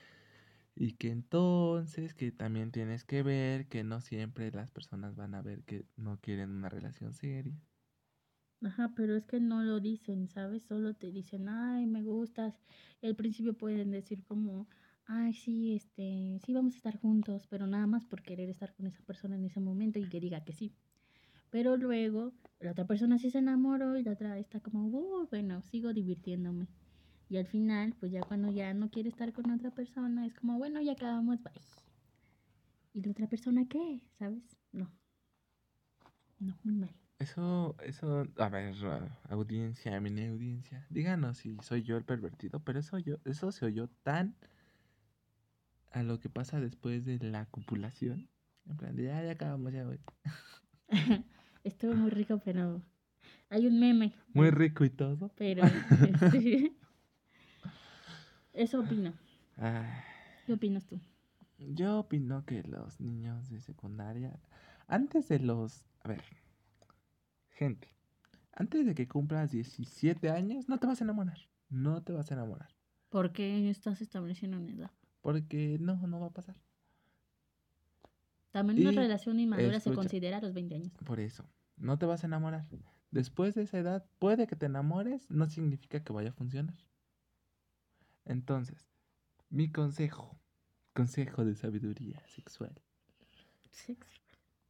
Y que entonces que también tienes que ver que no siempre las personas van a ver que no quieren una relación seria. Ajá, pero es que no lo dicen, ¿sabes? Solo te dicen, ay, me gustas. Y al principio pueden decir como, ay, sí, este, sí vamos a estar juntos, pero nada más por querer estar con esa persona en ese momento y que diga que sí. Pero luego la otra persona sí se enamoró y la otra está como, "Uh, bueno, sigo divirtiéndome. Y al final, pues ya cuando ya no quiere estar con otra persona, es como, bueno, ya acabamos, bye. ¿Y la otra persona qué? ¿Sabes? No. No, muy mal. Eso, eso, a ver, audiencia, mini audiencia, díganos si soy yo el pervertido, pero eso yo, eso se oyó tan a lo que pasa después de la copulación. En plan, de, ya, ya acabamos, ya, güey. Estuvo muy rico, pero hay un meme. Muy rico y todo. Pero este, eso opino. Ah, ¿Qué opinas tú? yo opino que los niños de secundaria, antes de los, a ver, gente, antes de que cumplas 17 años, no te vas a enamorar. No te vas a enamorar. ¿Por qué estás estableciendo una edad? Porque no, no va a pasar. También una relación inmadura se considera a los 20 años. Por eso, no te vas a enamorar. Después de esa edad, puede que te enamores, no significa que vaya a funcionar. Entonces, mi consejo, consejo de sabiduría sexual,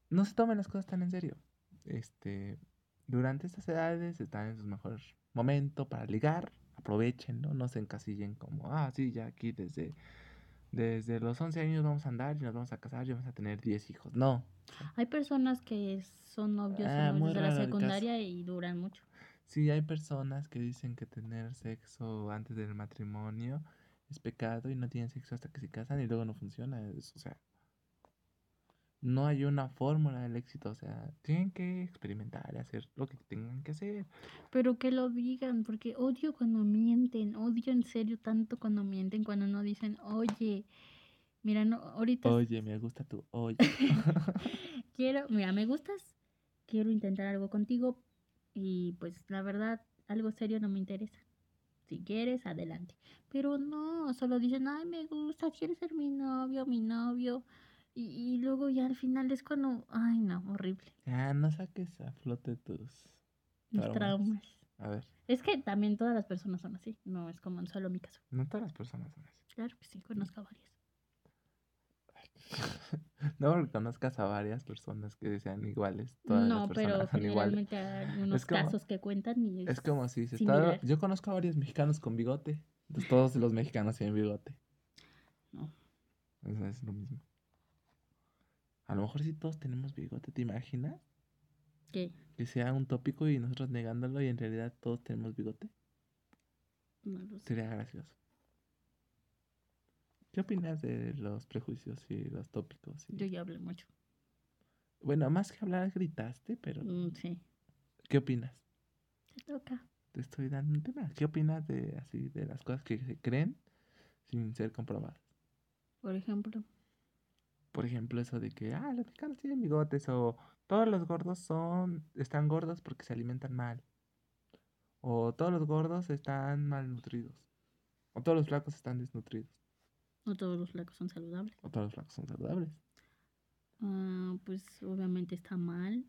no se tomen las cosas tan en serio. Este, durante estas edades están en su mejor momento para ligar, aprovechenlo, no se encasillen como, ah, sí, ya aquí desde, desde los 11 años vamos a andar y nos vamos a casar y vamos a tener 10 hijos. No, Hay personas que son novios Ah, desde la secundaria y duran mucho. Sí, hay personas que dicen que tener sexo antes del matrimonio es pecado y no tienen sexo hasta que se casan y luego no funciona. es- o sea, no hay una fórmula del éxito. O sea, tienen que experimentar y hacer lo que tengan que hacer. Pero que lo digan, porque odio cuando mienten, odio en serio tanto cuando mienten, cuando no dicen, oye, mira, no, ahorita Oye, me gusta tu oye. quiero, mira, me gustas, quiero intentar algo contigo y pues la verdad, algo serio no me interesa. Si quieres, adelante. Pero no, solo dicen, ay, me gusta, quieres ser mi novio, mi novio. Y, y luego ya al final es cuando, ay, no, horrible. Ah, no saques a flote tus traumas. traumas. A ver, Es que también todas las personas son así, no es como en solo mi caso. no todas las personas son así. Claro que sí, conozco a varias. No porque conozcas a varias personas que sean iguales. Todas no, las pero son iguales. generalmente hay unos Es como- casos que cuentan y es, Es como si se está... Yo conozco a varios mexicanos con bigote. Entonces todos los mexicanos tienen bigote. No. Es lo mismo. A lo mejor si todos tenemos bigote, ¿te imaginas? ¿Qué? Que sea un tópico y nosotros negándolo y en realidad todos tenemos bigote. No lo sé. Sería gracioso. ¿Qué opinas de los prejuicios y los tópicos? y- Yo ya hablé mucho. Bueno, más que hablar gritaste, pero Mm, sí. ¿qué opinas? Te toca. Te estoy dando un tema. ¿Qué opinas de así de las cosas que se creen sin ser comprobadas? Por ejemplo. Por ejemplo, eso de que ah, los mexicanos tienen bigotes o todos los gordos son están gordos porque se alimentan mal. O todos los gordos están malnutridos. O todos los flacos están desnutridos. No todos los flacos son saludables. O todos los flacos son saludables. Ah, pues obviamente está mal.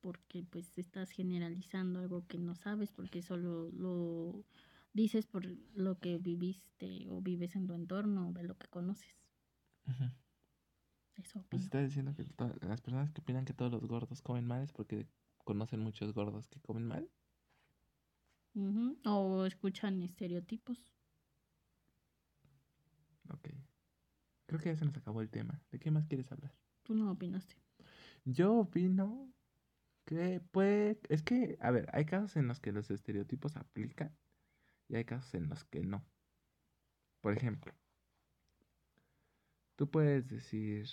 Porque pues estás generalizando algo que no sabes. Porque solo lo dices por lo que viviste o vives en tu entorno o de lo que conoces. Eso Pues opino. está diciendo que las personas que opinan que todos los gordos comen mal es porque conocen muchos gordos que comen mal. O escuchan estereotipos. Ok. Creo que ya se nos acabó el tema. ¿De qué más quieres hablar? Tú no opinaste. Yo opino que puede... Es que, a ver, hay casos en los que los estereotipos aplican y hay casos en los que no. Por ejemplo, tú puedes decir...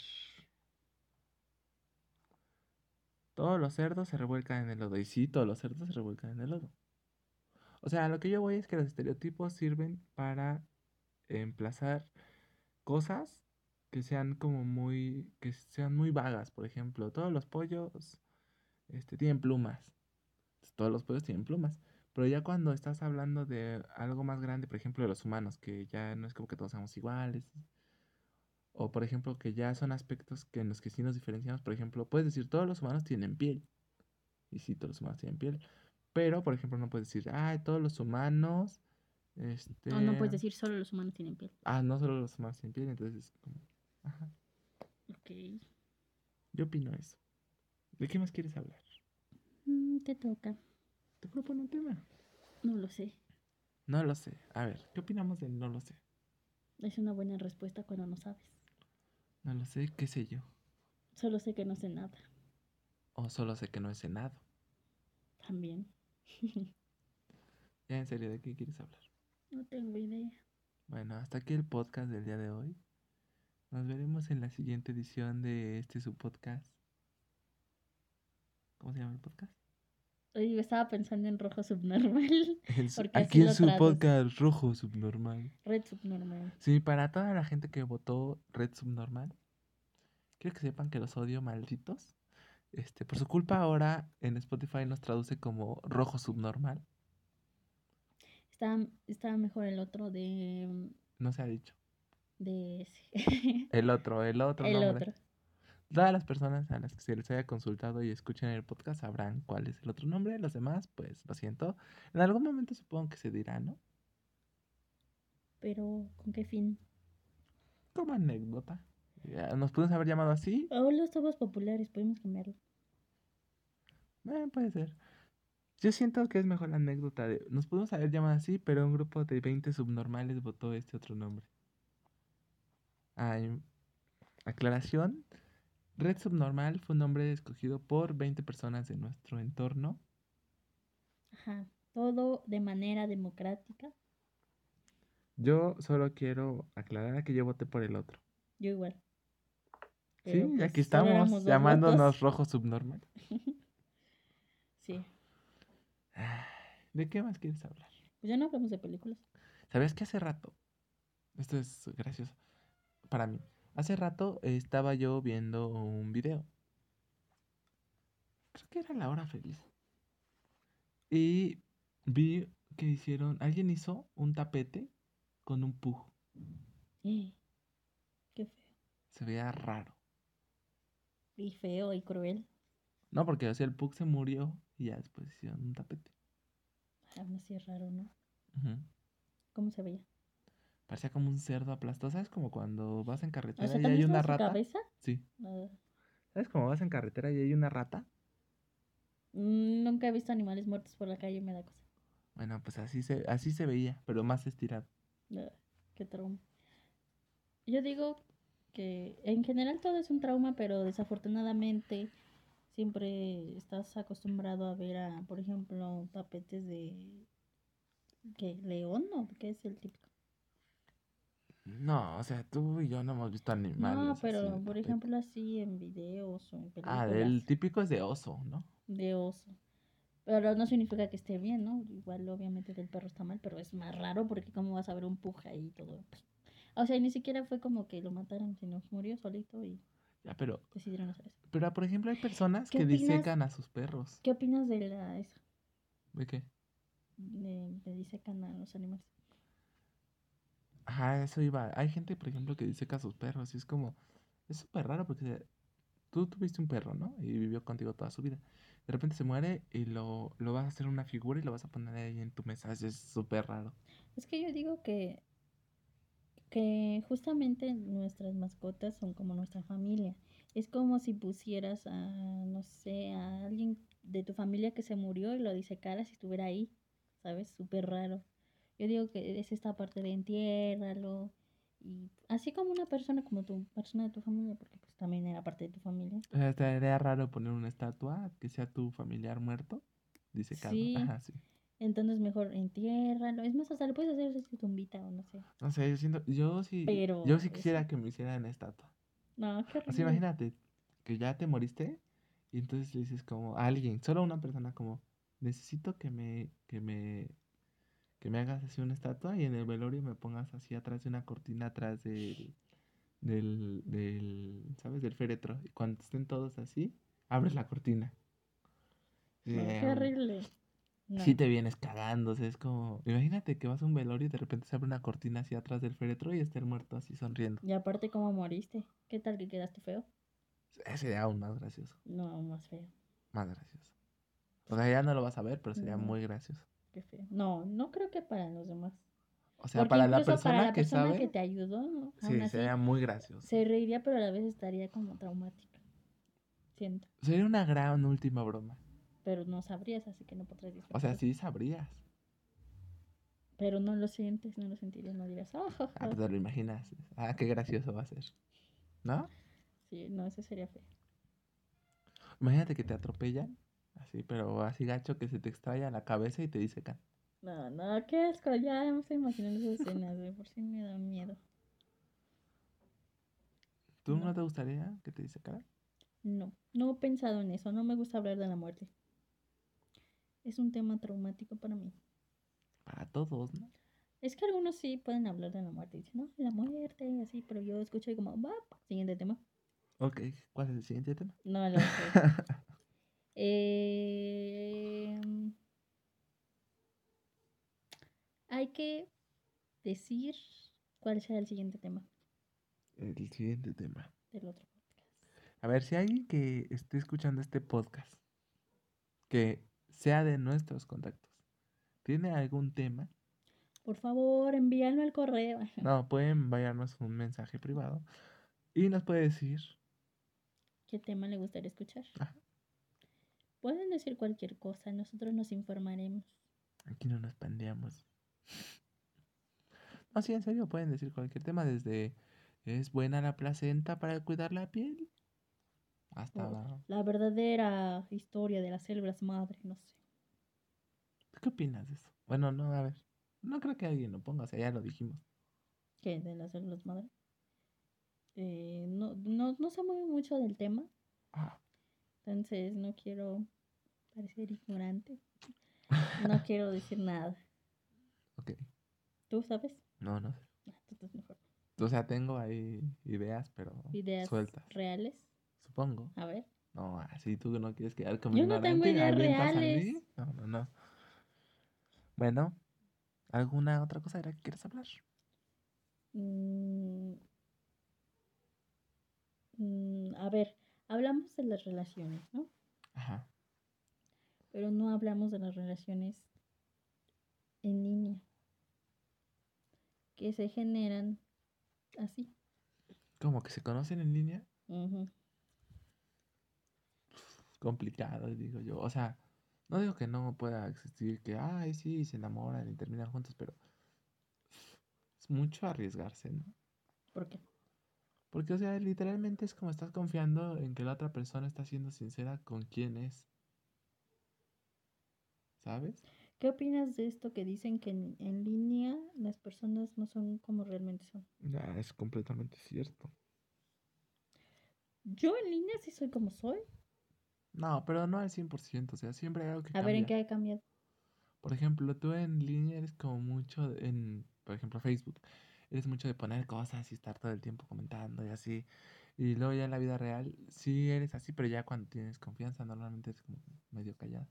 Todos los cerdos se revuelcan en el lodo. Y sí, todos los cerdos se revuelcan en el lodo. O sea, lo que yo voy es que los estereotipos sirven para emplazar cosas que sean como muy, que sean muy vagas. Por ejemplo, todos los pollos este, tienen plumas. Todos los pollos tienen plumas. Pero ya cuando estás hablando de algo más grande, por ejemplo, de los humanos, que ya no es como que todos seamos iguales. O por ejemplo, que ya son aspectos que en los que sí nos diferenciamos. Por ejemplo, puedes decir todos los humanos tienen piel. Y sí, todos los humanos tienen piel. Pero, por ejemplo, no puedes decir, ah, todos los humanos. Este... O no puedes decir solo los humanos tienen piel. Ah, no solo los humanos tienen piel, entonces es como. Ajá. Ok. Yo opino eso. ¿De qué más quieres hablar? Mm, te toca. Te propone un tema. No lo sé. No lo sé. A ver, ¿qué opinamos de no lo sé? Es una buena respuesta cuando no sabes. No lo sé, qué sé yo. Solo sé que no sé nada. O solo sé que no he cenado. También. Ya en serio, ¿de qué quieres hablar? No tengo idea. Bueno, hasta aquí el podcast del día de hoy. Nos veremos en la siguiente edición de este su podcast. ¿Cómo se llama el podcast? Yo estaba pensando en rojo subnormal. Su- aquí en su traduce. podcast rojo subnormal. Red subnormal. Sí, para toda la gente que votó Red Subnormal, quiero que sepan que los odio malditos. Este, por su culpa ahora en Spotify nos traduce como rojo subnormal. Estaba, estaba mejor el otro de, No se ha dicho. de ese. El otro, el otro el nombre. otro. Todas las personas a las que se les haya consultado y escuchen el podcast sabrán cuál es el otro nombre. Los demás, pues lo siento. En algún momento supongo que se dirá, ¿no? Pero, ¿con qué fin? Como anécdota. Nos pudimos haber llamado así. Ahora somos populares, podemos cambiarlo. Eh, puede ser. Yo siento que es mejor la anécdota de. Nos pudimos haber llamado así, pero un grupo de 20 subnormales votó este otro nombre. Ay, aclaración. Red Subnormal fue un nombre escogido por 20 personas de nuestro entorno. Ajá. Todo de manera democrática. Yo solo quiero aclarar que yo voté por el otro. Yo igual. Sí, Pero, pues, aquí estamos llamándonos votos. rojo subnormal. Sí. ¿De qué más quieres hablar? Pues ya no hablamos de películas. ¿Sabes que hace rato? Esto es gracioso para mí. Hace rato estaba yo viendo un video. Creo que era la hora feliz. Y vi que hicieron, alguien hizo un tapete con un pug. Eh, Qué feo. Se veía raro. Y feo y cruel. No, porque o sea, el pug se murió y ya después hicieron un tapete. Aún así es raro, ¿no? ¿Cómo se veía? Parecía como un cerdo aplastado. ¿Sabes? Como cuando vas en O carretera sea, y ¿también hay una rata. cabeza? Sí. Ah, ¿Sabes cómo vas en carretera y hay una rata? mm, nunca he visto animales muertos por la calle, me da cosa. Bueno, pues así se, así se veía, pero más estirado. Ah, Qué trauma. Yo digo que en general todo es un trauma, pero desafortunadamente siempre estás acostumbrado a ver a, por ejemplo, tapetes de ¿qué? león o qué es el típico. No, o sea, tú y yo no hemos visto animales. No, pero por ejemplo así en videos o en películas Ah, el típico es de oso, ¿no? de oso. Pero no significa que esté bien, ¿no? Igual obviamente del perro está mal, pero es más raro porque cómo vas a ver un puja ahí y todo. O sea, ni siquiera fue como que lo mataron, sino murió solito y Ya, pero, decidieron hacer eso. pero por ejemplo hay personas ¿Qué que opinas? disecan a sus perros. ¿Qué opinas de la eso? ¿De qué? De, de disecan a los animales. Ajá, eso iba. Hay gente, por ejemplo, que diseca a sus perros y es como, es súper raro porque tú tuviste un perro, ¿no? Y vivió contigo toda su vida. De repente se muere y lo, lo vas a hacer una figura y lo vas a poner ahí en tu mesa. Es súper raro. Es que yo digo que que justamente nuestras mascotas son como nuestra familia. Es como si pusieras a, no sé, a alguien de tu familia que se murió y lo disecaras y estuviera ahí, ¿sabes? Súper raro. Yo digo que es esta parte de entiérralo y así como una persona, como tu persona de tu familia, porque pues también era parte de tu familia. O sea, estaría raro poner una estatua que sea tu familiar muerto, disecado. Sí. Ajá, sí. Entonces mejor entiérralo. Es más, hasta le puedes hacer su tumbita o no sé. No sé, yo siento, yo sí, Pero yo sí eso- quisiera que me hicieran estatua. No, qué Así horrible. imagínate que ya te moriste y entonces le dices como a alguien, solo a una persona como necesito que me que me que me hagas así una estatua y en el velorio me pongas así atrás de una cortina atrás del del del ¿sabes? del féretro y cuando estén todos así abres la cortina. No, qué horrible. No. Sí te vienes cagando, o sea, es como imagínate que vas a un velorio y de repente se abre una cortina así atrás del féretro y está el muerto así sonriendo. Y aparte, ¿cómo moriste? ¿Qué tal que quedaste feo? Sería aún más gracioso. No, más feo. Más gracioso. O sea, ya no lo vas a ver, pero sería No. muy gracioso. Qué feo. No, no creo que para los demás. O sea, Porque para la persona para la que persona sabe, que te ayudó, ¿no? sí, Aún así, sería muy gracioso. se reiría, pero a la vez estaría como traumática. Siento. Sería una gran última broma. Pero no sabrías, así que no podrías O disfrutar. sea, sí sabrías. Pero no lo sientes, no lo sentirías, no dirías, oh, oh, Ah, oh". pues te lo imaginas. Ah, qué gracioso va a ser. ¿No? Sí, no, eso sería feo. Imagínate que te atropellan, así, pero así gacho que se te extraña la cabeza y te disecan. No, no, qué asco. Ya me estoy imaginando esas escenas, de por sí me da miedo. ¿Tú No. no te gustaría que te disecaran? No, no he pensado en eso. No me gusta hablar de la muerte. Es un tema traumático para mí. Para todos, ¿no? Es que algunos sí pueden hablar de la muerte. Dicen, no, la muerte y así, pero yo escucho y como, va, siguiente tema. Ok, ¿cuál es el siguiente tema? No lo sé. Eh, hay que decir cuál será el siguiente tema el siguiente tema. del otro podcast. A ver, si alguien que esté escuchando este podcast, que sea de nuestros contactos, tiene algún tema, Por favor, envíalo al correo. no, pueden enviarnos un mensaje privado y nos puede decir, ¿Qué tema le gustaría escuchar? Ajá. Pueden decir cualquier cosa, nosotros nos informaremos. aquí no nos pandeamos. No, sí, en serio, pueden decir cualquier tema, desde ¿es buena la placenta para cuidar la piel? Hasta... O la verdadera historia de las células madre, no sé. ¿Qué opinas de eso? Bueno, no, a ver. No creo que alguien lo ponga, o sea, ya lo dijimos. ¿Qué? ¿De las células madre? Eh, no, no, no sé muy mucho del tema, Ah, entonces no quiero parecer ignorante. No quiero decir nada. ok. ¿Tú sabes? No, no sé. Ah, entonces mejor. O sea, tengo ahí ideas, pero Ideas sueltas. reales. Supongo. A ver. No, así tú no quieres quedar como Yo no tengo ideas reales. No, no, no. Bueno, ¿Alguna otra cosa de la que quieras hablar? Mm, mm, a ver, hablamos de las relaciones, ¿no? Ajá. Pero no hablamos de las relaciones en línea que se generan así. ¿Cómo que se conocen en línea? Ujú. Complicado, digo yo. O sea, no digo que no pueda existir que, ay, sí, se enamoran y terminan juntos, pero es mucho arriesgarse, ¿no? ¿Por qué? Porque, o sea, literalmente es como estás confiando en que la otra persona está siendo sincera con quién es. ¿Sabes? ¿Qué opinas de esto que dicen que en, en línea las personas no son como realmente son? Ya, es completamente cierto. Yo en línea sí soy como soy. No, pero no al 100%, o sea, siempre hay algo que A ver en qué ha cambiado. Por ejemplo, tú en línea eres como mucho en, por ejemplo, Facebook. Eres mucho de poner cosas y estar todo el tiempo comentando y así. Y luego ya en la vida real sí eres así, pero ya cuando tienes confianza normalmente es como medio callado.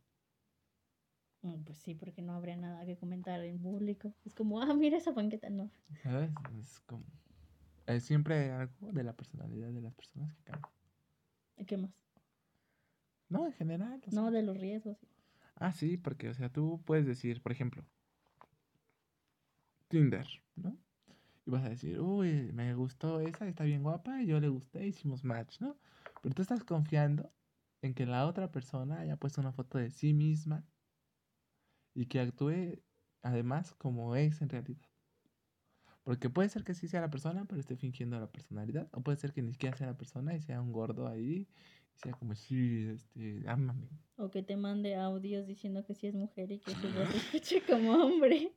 Mm, Pues sí, porque no habría nada que comentar en público. Es como, ah, mira esa banqueta, no. ¿Sabes? Es como... eh, siempre hay algo de la personalidad de las personas que cambia. ¿Y ¿Qué más? No, en general. o No, de los riesgos. Ah, sí, porque, o sea, tú puedes decir, por ejemplo, Tinder, ¿no? Y vas a decir, uy, me gustó esa, está bien guapa, y yo le gusté, hicimos match, ¿no? Pero tú estás confiando en que la otra persona haya puesto una foto de sí misma y que actúe además como es en realidad. Porque puede ser que sí sea la persona, pero esté fingiendo la personalidad. O puede ser que ni siquiera sea la persona y sea un gordo ahí. Sea como, sí, este, ámame. O que te mande audios diciendo que sí es mujer y que su voz se escuche como hombre.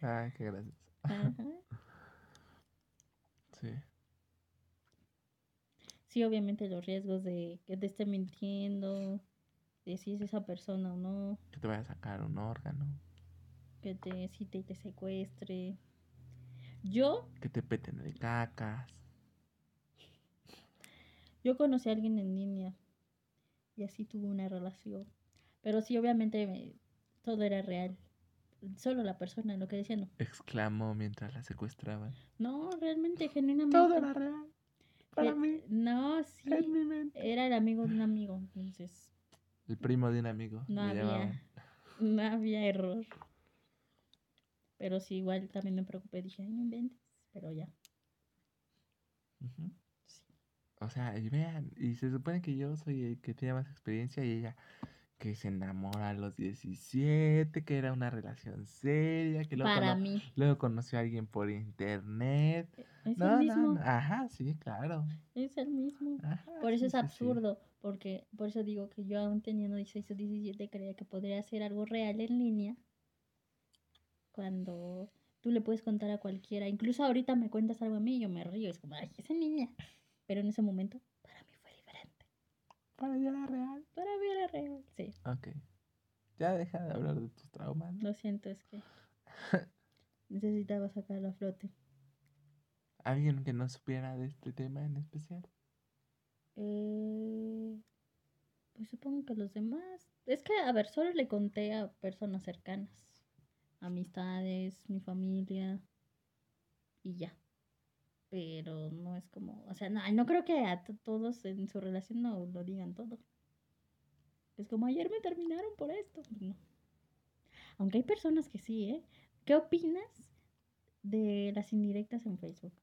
Ay, qué gracias. Ajá. Sí. Sí, obviamente los riesgos de que te esté mintiendo, de si es esa persona o no, Que te vaya a sacar un órgano. que te cite y te secuestre. Yo, Que te peten de cacas. Yo conocí a alguien en línea y así tuve una relación. Pero sí, obviamente me- todo era real. Solo la persona, lo que decía no. Exclamó mientras la secuestraban. No, realmente, genuinamente. Todo era real. Para Eh, mí. No, sí. En mi mente. Era el amigo de un amigo, entonces El primo de un amigo. no llamaban. había, no había error. Pero sí, igual también me preocupé. Dije, ay, no inventes. Pero ya. Sí. O sea, y vean, y se supone que yo soy el que tiene más experiencia y ella que se enamora a los 17, que era una relación seria, que luego, Para cono- mí. luego conoció a alguien por internet. Es No, el mismo. no, ajá, sí, claro. Es el mismo. Ajá, Por eso sí, es sí, sí. absurdo. Porque por eso digo que yo aún teniendo 16 o 17 creía que podría ser algo real en línea. Cuando tú le puedes contar a cualquiera. Incluso ahorita me cuentas algo a mí y yo me río. Es como, ay, es en línea. Pero en ese momento, para mí fue diferente. Para ella era real. Para mí era real. Sí. Ok. Ya deja de hablar de tus traumas. ¿no? Lo siento, es que necesitaba sacarlo a flote. Alguien que no supiera de este tema en especial. Eh, pues supongo que los demás. Es que, a ver, solo le conté a personas cercanas. Amistades, mi familia. Y ya. Pero no es como. O sea, no, no creo que a to- todos en su relación no lo digan todo. Es como ayer me terminaron por esto. Pues no. Aunque hay personas que sí, ¿eh? ¿Qué opinas de las indirectas en Facebook?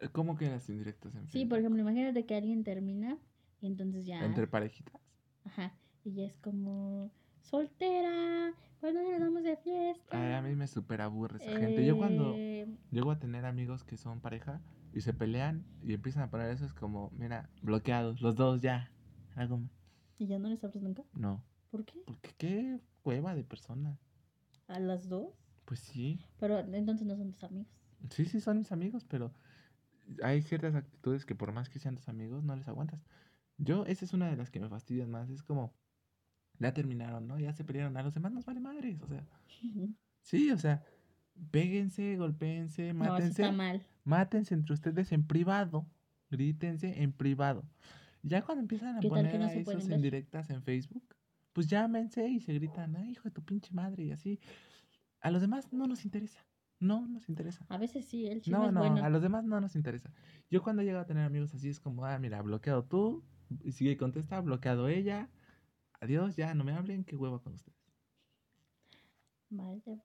Eh, ¿Cómo que las indirectas en Sí, por Facebook? ejemplo, imagínate que alguien termina y entonces ya. Entre parejitas. Ajá. Y ya es como soltera. ¿Cuándo nos vamos de fiesta? Ay, a mí me super aburre esa gente. Yo cuando Eh, llego a tener amigos que son pareja y se pelean y empiezan a poner eso, es como, mira, bloqueados, los dos ya. Algo más. ¿Y ya no les hablas nunca? No. ¿Por qué? Porque qué cueva de persona. ¿A las dos? Pues sí. Pero entonces no son tus amigos. Sí, sí, son mis amigos, pero hay ciertas actitudes que por más que sean tus amigos, no les aguantas. Yo, esa es una de las que me fastidian más. Es como, ya terminaron, ¿no? Ya se pelearon. A los demás nos vale madres. O sea, sí, o sea, péguense, golpéense, No, mátense. está mal. Mátense entre ustedes en privado. Grítense en privado. Ya cuando empiezan a ¿Qué tal que poner no a esos en directas en Facebook, pues llámense y se gritan, ay, hijo de tu pinche madre, y así. A los demás no nos interesa. No nos interesa. A veces sí, el chisme No, es no, bueno. a los demás no nos interesa. Yo cuando llego a tener amigos así es como, ah, mira, bloqueado tú, y sigue contesta, bloqueado ella, adiós, ya, no me hablen, qué hueva con ustedes. Vaya, vaya.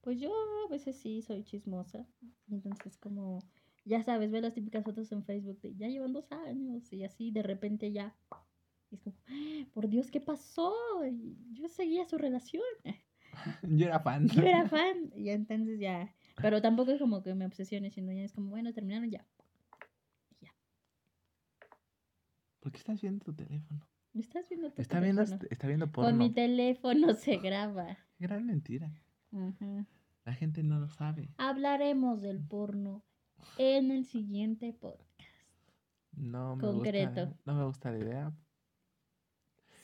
Pues yo a veces sí soy chismosa. Entonces, como, ya sabes, ve las típicas fotos en Facebook de ya llevan dos años y así de repente ya. Y es como, "Ah, por Dios, ¿qué pasó? Y yo seguía su relación. Yo era fan. Yo era fan. Y entonces ya. Pero tampoco es como que me obsesione, sino ya es como, bueno, terminaron ya. ¿Por qué estás viendo tu teléfono? ¿Me estás viendo tu Está viendo, teléfono? está viendo Con porno. mi teléfono se graba. Gran mentira. La gente no lo sabe. Hablaremos del porno en el siguiente podcast. No me Concreto. gusta. No me gusta la idea.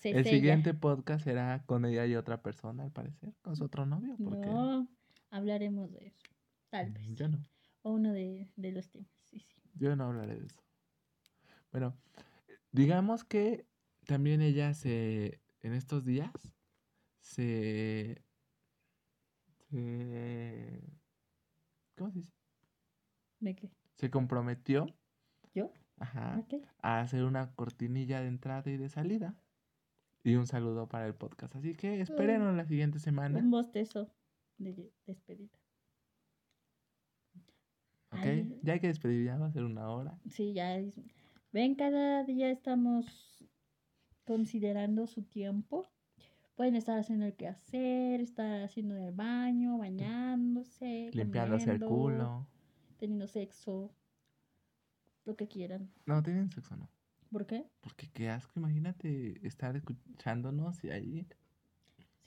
Se El sella. siguiente podcast será con ella y otra persona, al parecer. Con su otro novio. Porque No, hablaremos de eso. Tal mm, vez. yo no. O uno de, de los temas. Sí, sí. Yo no hablaré de eso. Bueno, digamos que también ella se, en estos días, se, se, ¿cómo se dice? ¿De qué? Se comprometió, ¿Yo? ajá, ¿A qué? a hacer una cortinilla de entrada y de salida. Y un saludo para el podcast. Así que espérenlo la siguiente semana, Un bostezo de despedida. ¿ok? Ay. Ya hay que despedir, ya va a ser una hora. Sí, ya es. Ven, cada día estamos considerando su tiempo. Pueden estar haciendo el quehacer, estar haciendo el baño, bañándose, Limpiándose el comiendo, culo. teniendo sexo, lo que quieran. No, tienen sexo, no. ¿Por qué? Porque qué asco, imagínate estar escuchándonos y ahí.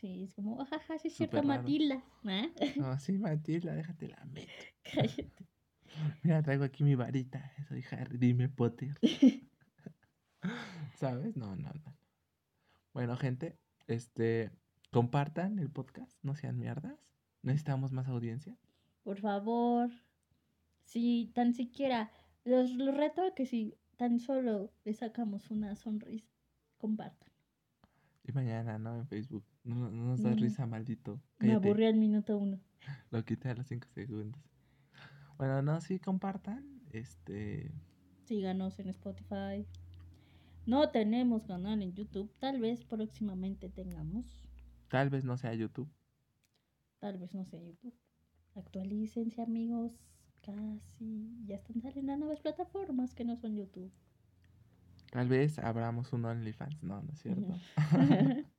Sí, es como, jaja, sí es cierto. Matilda. ¿Ah? No, sí, Matilda, déjate la meto. Cállate. Mira, traigo aquí mi varita. Soy Harry, dime Potter. ¿Sabes? No, no, no. Bueno, gente, este, compartan el podcast, no sean mierdas. Necesitamos más audiencia. Por favor, si tan siquiera, los, los reto a que si tan solo le sacamos una sonrisa, compartan. Y mañana, ¿no? En Facebook. No, no nos da No. risa, maldito. Me aburrí al minuto uno. Lo quité a los 5 segundos. Bueno, no, sí, compartan. Este. Síganos en Spotify. No tenemos canal en YouTube. Tal vez próximamente tengamos. Tal vez no sea YouTube. Tal vez no sea YouTube. Actualícense, amigos. Casi. Ya están saliendo nuevas plataformas que no son YouTube. Tal vez abramos un OnlyFans. No, no es cierto.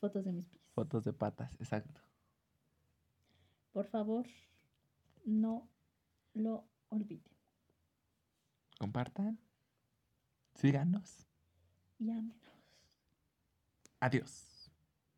Fotos de mis pies. Fotos de patas, exacto. Por favor, no lo olviden. Compartan. Síganos. Y ámenos. Adiós.